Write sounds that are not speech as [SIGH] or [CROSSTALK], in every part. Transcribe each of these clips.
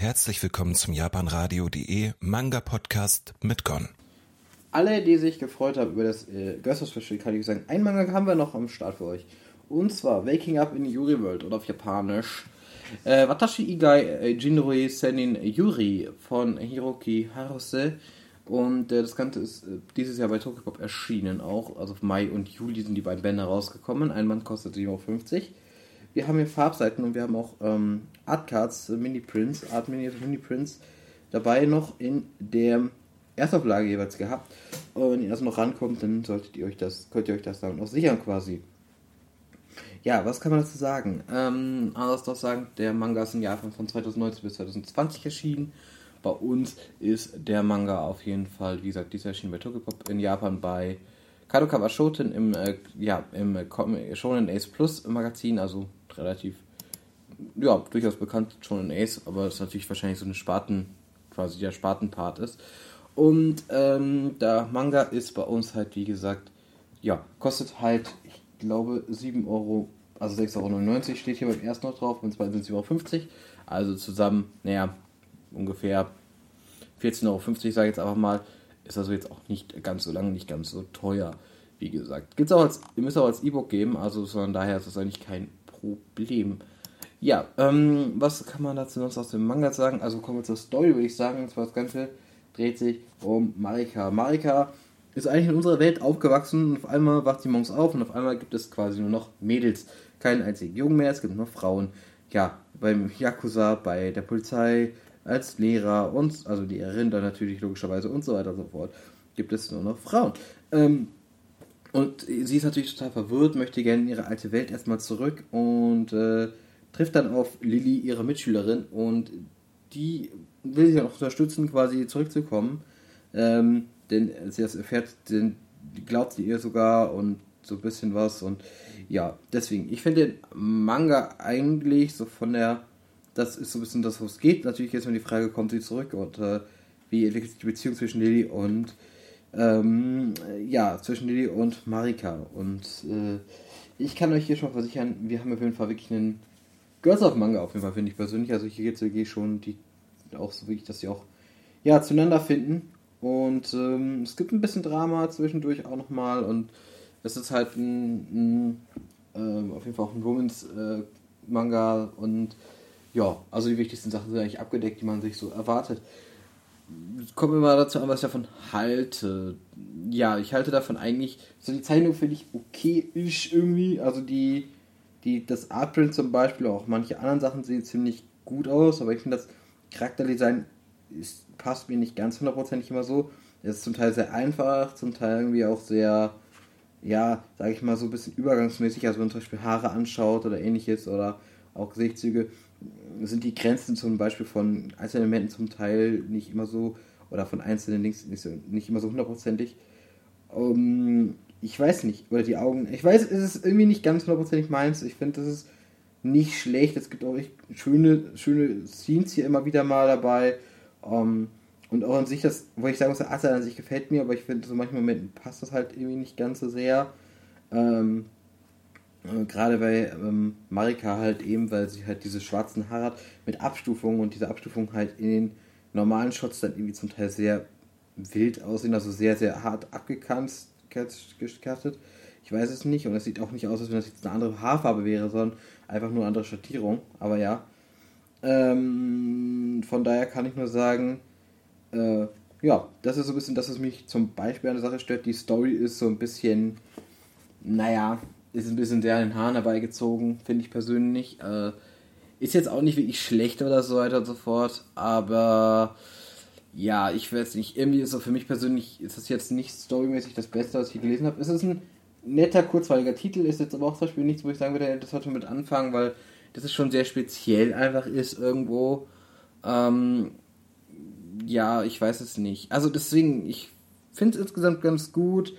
Herzlich willkommen zum japanradio.de Manga Podcast mit Gon. Alle, die sich gefreut haben über das äh, Girls Special, kann ich sagen, ein Manga haben wir noch am Start für euch. Und zwar Waking Up in Yuri World oder auf Japanisch. Äh, Watashi Igai äh, Jinroi Senin Yuri von Hiroki Haruse. Und äh, das Ganze ist äh, dieses Jahr bei Tokyopop erschienen auch. Also Mai und Juli sind die beiden Bände rausgekommen. Ein Band kostet 7,50 Euro. Wir haben hier Farbseiten und wir haben auch ähm, Artcards, äh, Mini-Prints, Art Mini, Mini-Prints dabei noch in der Erstauflage jeweils gehabt. Und wenn ihr also noch rankommt, dann solltet ihr euch das, könnt ihr euch das dann auch sichern quasi. Ja, was kann man dazu sagen? Ähm, anders doch sagen, der Manga ist in Japan von 2019 bis 2020 erschienen. Bei uns ist der Manga auf jeden Fall, wie gesagt, dieser erschien bei Tokyopop in Japan bei Kadokawa Shoten im, äh, ja, im äh, Shonen Ace Plus Magazin, also relativ, ja, durchaus bekannt Shonen Ace, aber es ist natürlich wahrscheinlich so eine Sparten, quasi der Spartenpart ist. Und ähm, der Manga ist bei uns halt, wie gesagt, ja, kostet halt, ich glaube, 7 Euro, also 6,99 Euro steht hier beim ersten noch drauf, und zwar sind es 7,50 Euro. Also zusammen, naja, ungefähr 14,50 Euro, sage ich jetzt einfach mal. Ist also jetzt auch nicht ganz so lang, nicht ganz so teuer, wie gesagt. Gibt's auch als, ihr müsst auch als E-Book geben, also von daher ist das eigentlich kein Problem. Ja, ähm, was kann man dazu noch aus dem Manga sagen? Also kommen wir zur Story, würde ich sagen. Und zwar das Ganze dreht sich um Marika. Marika ist eigentlich in unserer Welt aufgewachsen und auf einmal wacht sie morgens auf und auf einmal gibt es quasi nur noch Mädels. Keinen einzigen Jungen mehr, es gibt nur Frauen. Ja, beim Yakuza, bei der Polizei, als Lehrer und, also die Lehrerin natürlich logischerweise und so weiter und so fort, gibt es nur noch Frauen. Ähm, und sie ist natürlich total verwirrt, möchte gerne in ihre alte Welt erstmal zurück und äh, trifft dann auf Lilly, ihre Mitschülerin, und die will sie auch unterstützen, quasi zurückzukommen. Ähm, denn sie erfährt, denn glaubt sie ihr sogar und so ein bisschen was. Und ja, deswegen, ich finde den Manga eigentlich so von der, das ist so ein bisschen das, was geht. Natürlich jetzt, wenn die Frage kommt, sie zurück und äh, wie entwickelt sich die Beziehung zwischen Lilly und ähm, ja, zwischen Lilly und Marika. Und äh, ich kann euch hier schon versichern, wir haben auf jeden Fall wirklich einen Girls of Manga auf jeden Fall, finde ich persönlich. Also hier geht es wirklich schon die auch so wirklich, dass sie auch ja, zueinander finden. Und ähm, es gibt ein bisschen Drama zwischendurch auch nochmal. Und es ist halt ein, ein äh, auf jeden Fall auch ein Romans äh. Und ja, also die wichtigsten Sachen sind eigentlich abgedeckt, die man sich so erwartet kommt mir mal dazu an, was ich davon halte. Ja, ich halte davon eigentlich, so die Zeichnung finde ich okay ist irgendwie. Also die, die, das Artprint zum Beispiel, auch manche anderen Sachen sehen ziemlich gut aus, aber ich finde das Charakterdesign ist, passt mir nicht ganz hundertprozentig immer so. Es ist zum Teil sehr einfach, zum Teil irgendwie auch sehr, ja, sage ich mal, so ein bisschen übergangsmäßig. Also wenn man zum Beispiel Haare anschaut oder ähnliches oder auch Gesichtszüge, sind die Grenzen zum Beispiel von einzelnen Elementen zum Teil nicht immer so, oder von einzelnen Links nicht, so, nicht immer so hundertprozentig. Um, ähm, ich weiß nicht, oder die Augen, ich weiß, es ist irgendwie nicht ganz hundertprozentig meins. Ich finde, das ist nicht schlecht. Es gibt auch echt schöne, schöne Scenes hier immer wieder mal dabei. Um, ähm, und auch an sich, das, wo ich sagen muss, der Art an sich gefällt mir, aber ich finde, so manchen Momenten passt das halt irgendwie nicht ganz so sehr. Ähm, äh, gerade bei ähm, Marika halt eben, weil sie halt diese schwarzen Haare hat mit Abstufungen und diese Abstufungen halt in den normalen Shots dann irgendwie zum Teil sehr wild aussehen, also sehr, sehr hart abgekantet. Ich weiß es nicht und es sieht auch nicht aus, als wenn das jetzt eine andere Haarfarbe wäre, sondern einfach nur eine andere Schattierung. Aber ja. Ähm, von daher kann ich nur sagen, äh, ja, das ist so ein bisschen das, was mich zum Beispiel an der Sache stört. Die Story ist so ein bisschen, naja, ist ein bisschen sehr an den Haaren herbeigezogen, finde ich persönlich. Äh, ist jetzt auch nicht wirklich schlecht oder so weiter und so fort, aber ja, ich weiß nicht. Irgendwie ist so für mich persönlich, ist das jetzt nicht storymäßig das Beste, was ich gelesen habe. Es ist ein netter, kurzweiliger Titel, ist jetzt aber auch zum Beispiel nichts, wo ich sagen würde, das sollte mit anfangen, weil das ist schon sehr speziell einfach ist irgendwo. Ähm, ja, ich weiß es nicht. Also deswegen, ich finde es insgesamt ganz gut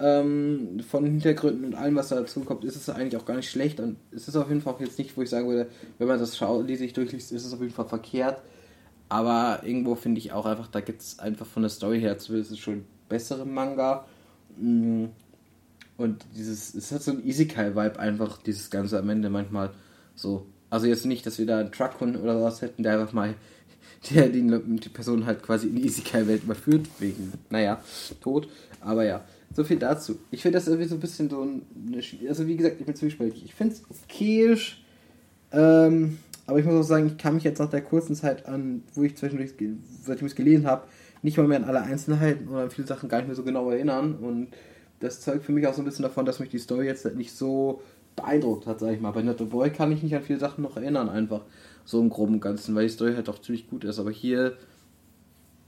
ähm, von Hintergründen und allem, was da dazu kommt, ist es eigentlich auch gar nicht schlecht und es ist auf jeden Fall auch jetzt nicht, wo ich sagen würde, wenn man das schaut, sich durchliest, ist es auf jeden Fall verkehrt. Aber irgendwo finde ich auch einfach, da gibt es einfach von der Story her zumindest schon bessere Manga. Mm. Und dieses, es hat so ein Isekai-Vibe einfach, dieses Ganze am Ende manchmal so. Also jetzt nicht, dass wir da einen Truckhund oder was hätten, der einfach mal [LAUGHS] der die, die Person halt quasi in die Isekai-Welt überführt, wegen, naja, Tod. Aber ja, so viel dazu. Ich finde das irgendwie so ein bisschen so eine, also wie gesagt, ich bin zwiespältig. Ich finde es okayisch, ähm, aber ich muss auch sagen, ich kann mich jetzt nach der kurzen Zeit an, wo ich zwischendurch, seitdem ich es gelesen habe, nicht mal mehr an alle Einzelheiten oder an viele Sachen gar nicht mehr so genau erinnern. Und das zeugt für mich auch so ein bisschen davon, dass mich die Story jetzt nicht so beeindruckt hat, sag ich mal. Bei Not Boy kann ich mich an viele Sachen noch erinnern, einfach so im groben Ganzen, weil die Story halt auch ziemlich gut ist. Aber hier,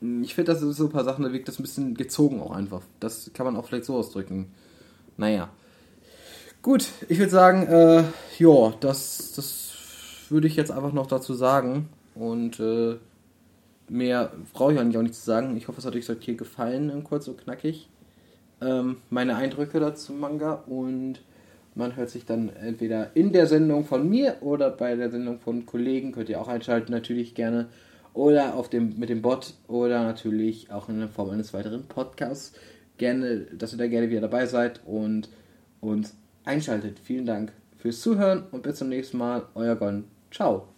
ich finde, das ist so ein paar Sachen, da wirkt das ein bisschen gezogen auch einfach. Das kann man auch vielleicht so ausdrücken. Naja. Gut, ich würde sagen, äh, ja, das, das würde ich jetzt einfach noch dazu sagen. Und äh, mehr brauche ich eigentlich auch nicht zu sagen. Ich hoffe, es hat euch hier gefallen, kurz und knackig. Ähm, meine Eindrücke dazu Manga und man hört sich dann entweder in der Sendung von mir oder bei der Sendung von Kollegen, könnt ihr auch einschalten, natürlich gerne. Oder auf dem, mit dem Bot oder natürlich auch in der Form eines weiteren Podcasts. Gerne, dass ihr da gerne wieder dabei seid und uns einschaltet. Vielen Dank fürs Zuhören und bis zum nächsten Mal. Euer Gon. Ciao.